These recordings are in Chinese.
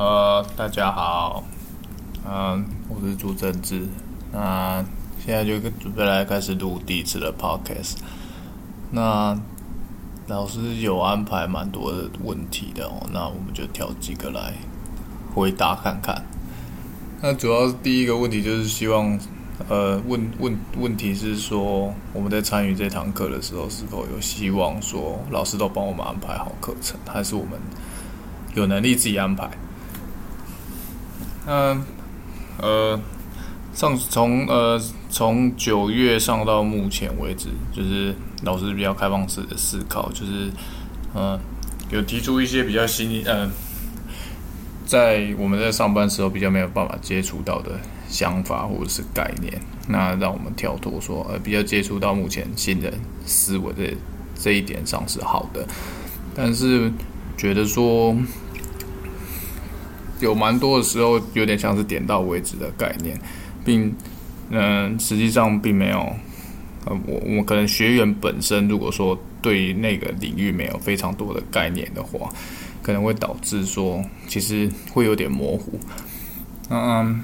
呃，大家好，嗯，我是朱正志，那现在就准备来开始录第一次的 podcast。那老师有安排蛮多的问题的哦，那我们就挑几个来回答看看。那主要第一个问题就是希望，呃，问问问题是说我们在参与这堂课的时候，是否有希望说老师都帮我们安排好课程，还是我们有能力自己安排？嗯，呃，上从呃从九月上到目前为止，就是老师比较开放式的思考，就是呃有提出一些比较新呃，在我们在上班时候比较没有办法接触到的想法或者是概念，那让我们跳脱说呃比较接触到目前新的思维的这一点上是好的，但是觉得说。有蛮多的时候，有点像是点到为止的概念，并嗯，实际上并没有。呃，我我可能学员本身如果说对那个领域没有非常多的概念的话，可能会导致说其实会有点模糊。嗯，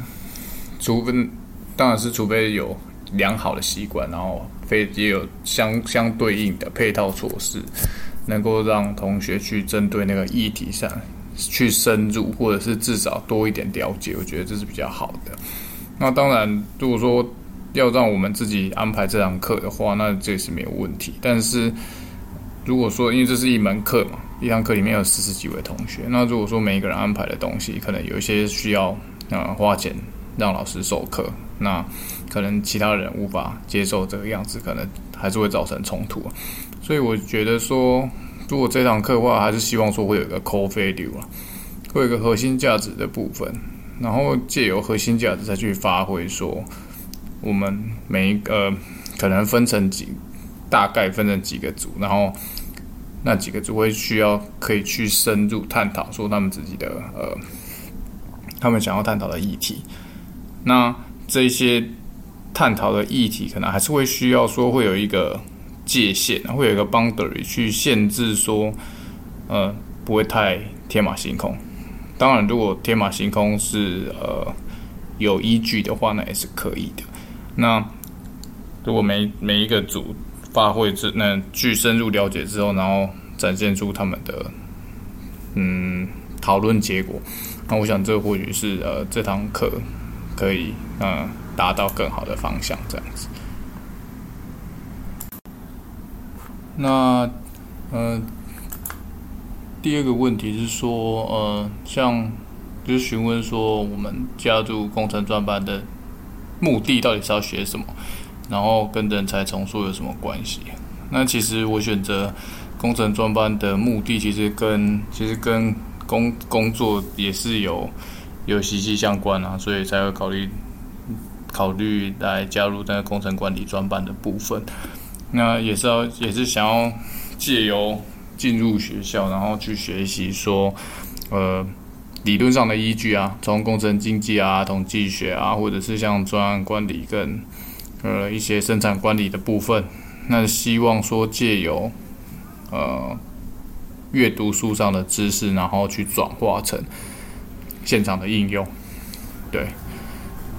除非当然是除非有良好的习惯，然后非也有相相对应的配套措施，能够让同学去针对那个议题上。去深入，或者是至少多一点了解，我觉得这是比较好的。那当然，如果说要让我们自己安排这堂课的话，那这也是没有问题。但是，如果说因为这是一门课嘛，一堂课里面有四十几位同学，那如果说每一个人安排的东西，可能有一些需要啊花钱让老师授课，那可能其他人无法接受这个样子，可能还是会造成冲突。所以我觉得说。如果这堂课的话，还是希望说会有一个 core value 啊，会有一个核心价值的部分，然后借由核心价值再去发挥说，我们每一个可能分成几，大概分成几个组，然后那几个组会需要可以去深入探讨说他们自己的呃，他们想要探讨的议题，那这些探讨的议题可能还是会需要说会有一个。界限会有一个 boundary 去限制说，呃，不会太天马行空。当然，如果天马行空是呃有依据的话，那也是可以的。那如果每每一个组发挥之那去深入了解之后，然后展现出他们的嗯讨论结果，那我想这或许是呃这堂课可以嗯达到更好的方向这样子。那，呃，第二个问题是说，呃，像就是询问说，我们加入工程专班的目的到底是要学什么，然后跟人才重塑有什么关系？那其实我选择工程专班的目的，其实跟其实跟工工作也是有有息息相关啊，所以才会考虑考虑来加入那个工程管理专班的部分。那也是要，也是想要借由进入学校，然后去学习说，呃，理论上的依据啊，从工程经济啊、统计学啊，或者是像专案管理跟呃一些生产管理的部分，那希望说借由呃阅读书上的知识，然后去转化成现场的应用。对，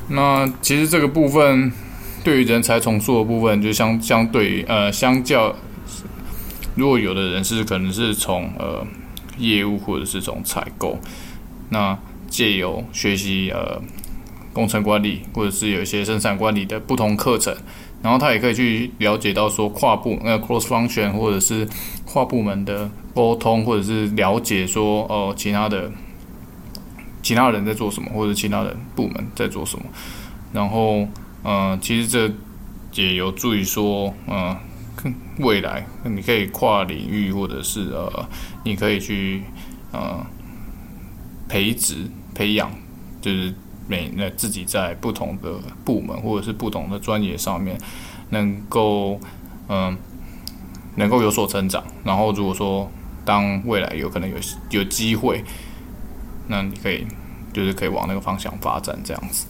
那其实这个部分。对于人才重塑的部分，就相相对呃，相较，如果有的人是可能是从呃业务或者是从采购，那借由学习呃工程管理或者是有一些生产管理的不同课程，然后他也可以去了解到说跨部那 cross function 或者是跨部门的沟通，或者是了解说哦其他的其他人在做什么，或者其他的部门在做什么，然后。嗯，其实这也有助于说，嗯，未来你可以跨领域，或者是呃，你可以去呃培植、培养，就是每那自己在不同的部门或者是不同的专业上面，能够嗯能够有所成长。然后如果说当未来有可能有有机会，那你可以就是可以往那个方向发展，这样子。